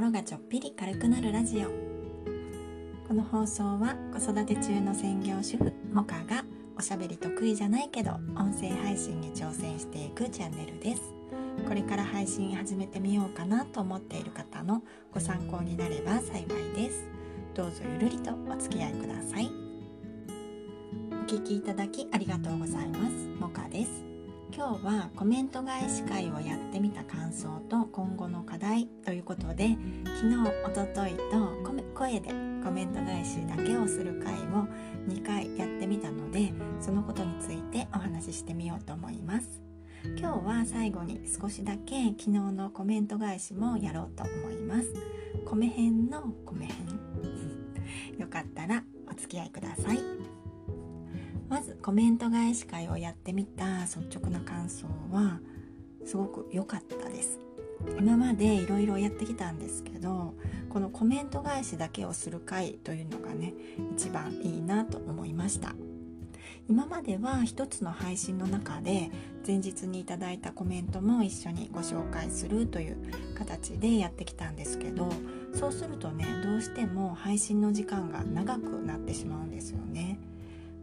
心がちょっぴり軽くなるラジオ。この放送は子育て中の専業主婦モカがおしゃべり得意じゃないけど音声配信に挑戦していくチャンネルです。これから配信始めてみようかなと思っている方のご参考になれば幸いです。どうぞゆるりとお付き合いください。お聞きいただきありがとうございます。モカです。今日はコメント返し会をやってみた感想と今後の課題ということで昨日おとといと声でコメント返しだけをする会を2回やってみたのでそのことについてお話ししてみようと思います。今日は最後に少しだけ昨日のコメント返しもやろうと思います。米編の米編。よかったらお付き合いください。まずコメント返し会をやってみた率直な感想はすごく良かったです。今までいろいろやってきたんですけどこのコメント返しだけをする回というのがね一番いいなと思いました。今までは一つの配信の中で前日にいただいたコメントも一緒にご紹介するという形でやってきたんですけどそうするとねどうしても配信の時間が長くなってしまうんですよね。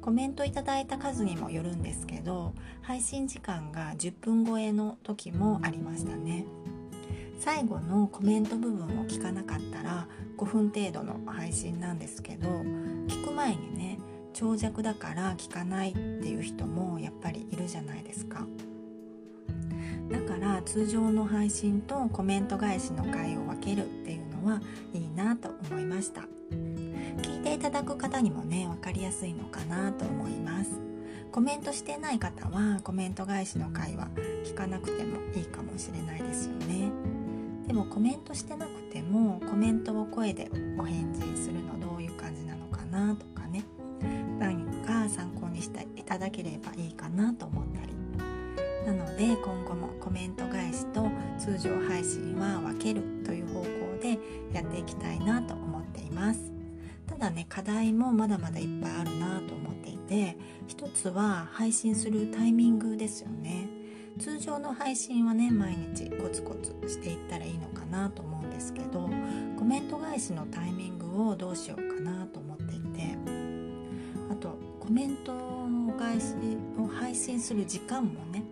コメントいただいた数にもよるんですけど配信時間が10分超えの時もありましたね。最後のコメント部分を聞かなかったら5分程度の配信なんですけど聞く前にね長尺だから聞かないっていう人もやっぱりいるじゃないですか。だから通常の配信とコメント返しの回を分けるっていうのはいいなと思いました。いただく方にもね分かりやすいのかなと思います。コメントしてない方はコメント返しの会話聞かなくてもいいかもしれないですよね。でもコメントしてなくてもコメントを声でお返事するのどういう感じなのかなとかね。何か参考にしていただければいいかなと思ったり。なので今後もコメント返しと通常配信は分けるという方向でやっていきたいなと思っています。だね課題もまだまだいっぱいあるなと思っていて一つは配信するタイミングですよね。通常の配信はね毎日コツコツしていったらいいのかなと思うんですけどコメント返しのタイミングをどうしようかなと思っていてあとコメントの返しを配信する時間もね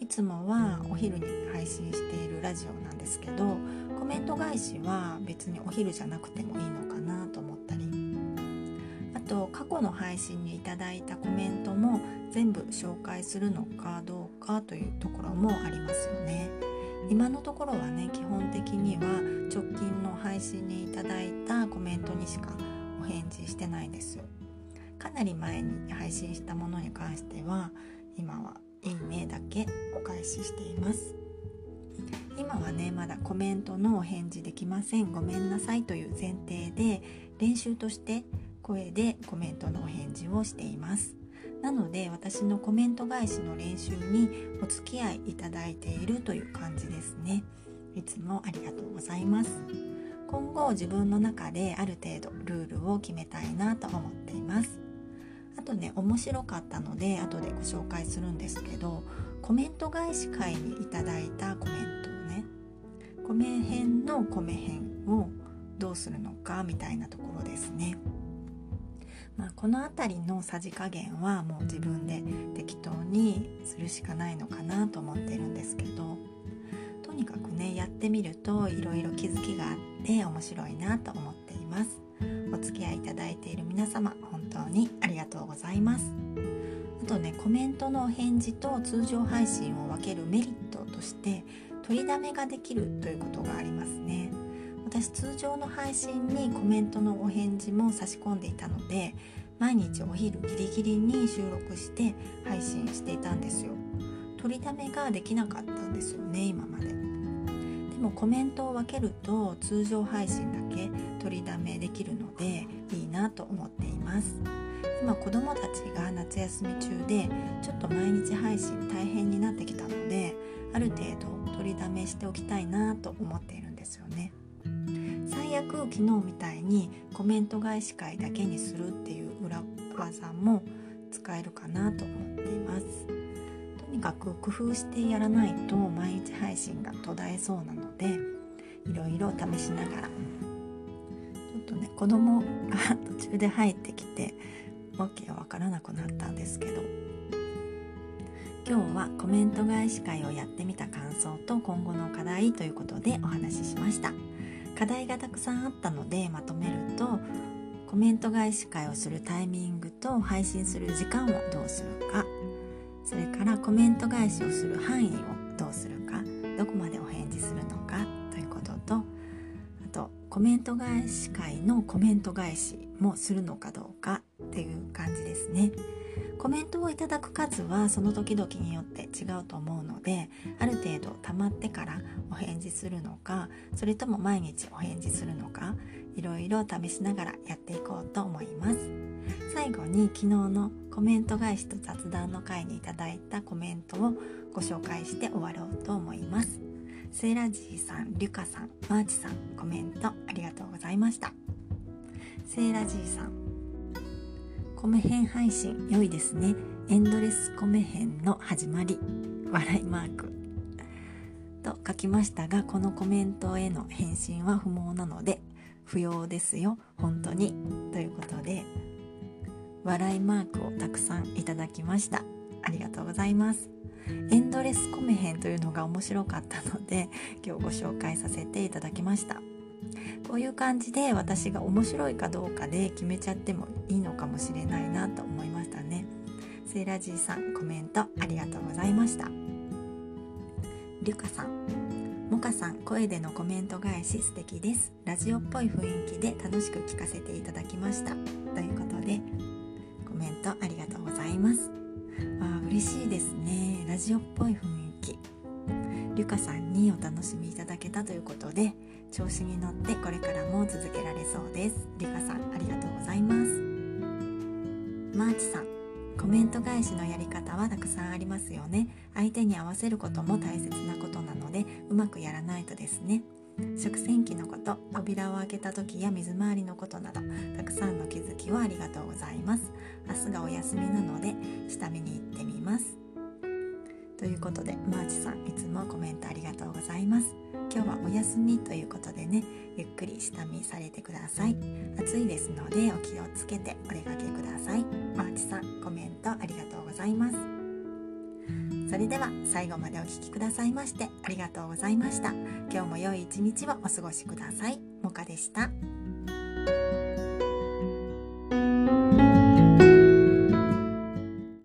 いつもはお昼に配信しているラジオなんですけどコメント返しは別にお昼じゃなくてもいいのかなと思ったりあと過去の配信にいただいたコメントも全部紹介するのかどうかというところもありますよね。今のところはね基本的には直近の配信にいただいたコメントにしかお返事してないです。かなり前に配信したものに関しては今はいいねだけお返ししています。今はねまだコメントのお返事できません。ごめんなさいという前提で練習として声でコメントのお返事をしています。なので私のコメント返しの練習にお付き合いいただいているという感じですね。いつもありがとうございます。今後自分の中である程度ルールを決めたいなと思っています。あとね面白かったので後でご紹介するんですけどコメント返し会にいただいたコメントをね米編の米編をどうするのかみたいなところですね。まあ、この辺りのさじ加減はもう自分で適当にするしかないのかなと思ってるんですけどとにかくねやってみるといろいろ気づきがあって面白いなと思っています。お付き合いいただいている皆様本当にありがとうございます。あとねコメントのお返事と通常配信を分けるメリットとして取りだめができるということがありますね。私通常の配信にコメントのお返事も差し込んでいたので毎日お昼ギリギリに収録して配信していたんですよ。取りだめができなかったんですよね今まで。でもコメントを分けると通常配信だけ取りだめできるのでいいなと思っています。今子供たちが夏休み中でちょっと毎日配信大変になってきたのである程度取りだめしておきたいなと思っているんですよね。最悪昨日みたいにコメント返し会だけにするっていう裏技も使えるかなと思っています。とにかく工夫してやらないと毎日配信が途絶えそうなのでいろいろ試しながら。ちょっとね子供が途中で入ってきてわけがわからなくなったんですけど。今日はコメント返し会をやってみた感想と今後の課題ということでお話ししました。課題がたくさんあったのでまとめるとコメント返し会をするタイミングと配信する時間をどうするか。それからコメント返しをする範囲をどうするか。どこまでお返事するのか。ということとあとコメント返し会のコメント返しもするのかどうかっていう感じですね。コメントをいただく数はその時々によって違うと思うのである程度溜まってからお返事するのかそれとも毎日お返事するのかいろいろ試しながらやっていこうと思います。最後に昨日のコメント返しと雑談の回にいただいたコメントをご紹介して終わろうと思います。セイラジーさん、リュカさん、マーチさんコメントありがとうございました。セイラジーさんコメ返配信良いですね。エンドレスコメ返の始まり。笑いマーク。と書きましたがこのコメントへの返信は不毛なので不要ですよ。本当に。ということで笑いマークをたくさんいただきました。ありがとうございます。エンドレスコメ編というのが面白かったので今日ご紹介させていただきました。こういう感じで私が面白いかどうかで決めちゃってもいいのかもしれないなと思いましたね。セイラジーさんコメントありがとうございました。リュカさんモカさん声でのコメント返し素敵です。ラジオっぽい雰囲気で楽しく聞かせていただきました。ということでコメントありがとうございます。あ嬉しいですね。ラジオっぽい雰囲気。リュカさんにお楽しみいただけたということで調子に乗ってこれからも続けられそうです。リカさんありがとうございます。マーチさんコメント返しのやり方はたくさんありますよね。相手に合わせることも大切なことなのでうまくやらないとですね。食洗機のこと扉を開けた時や水回りのことなどたくさんの気づきをありがとうございます。明日がお休みなので下見に行ってみます。ということでマーチさんいつもコメントありがとうございます。今日はお休みということでねゆっくり下見されてください。暑いですのでお気をつけてお出かけください。マーチさんコメントありがとうございます。それでは最後までお聴きくださいましてありがとうございました。今日も良い一日をお過ごしください。もかでした。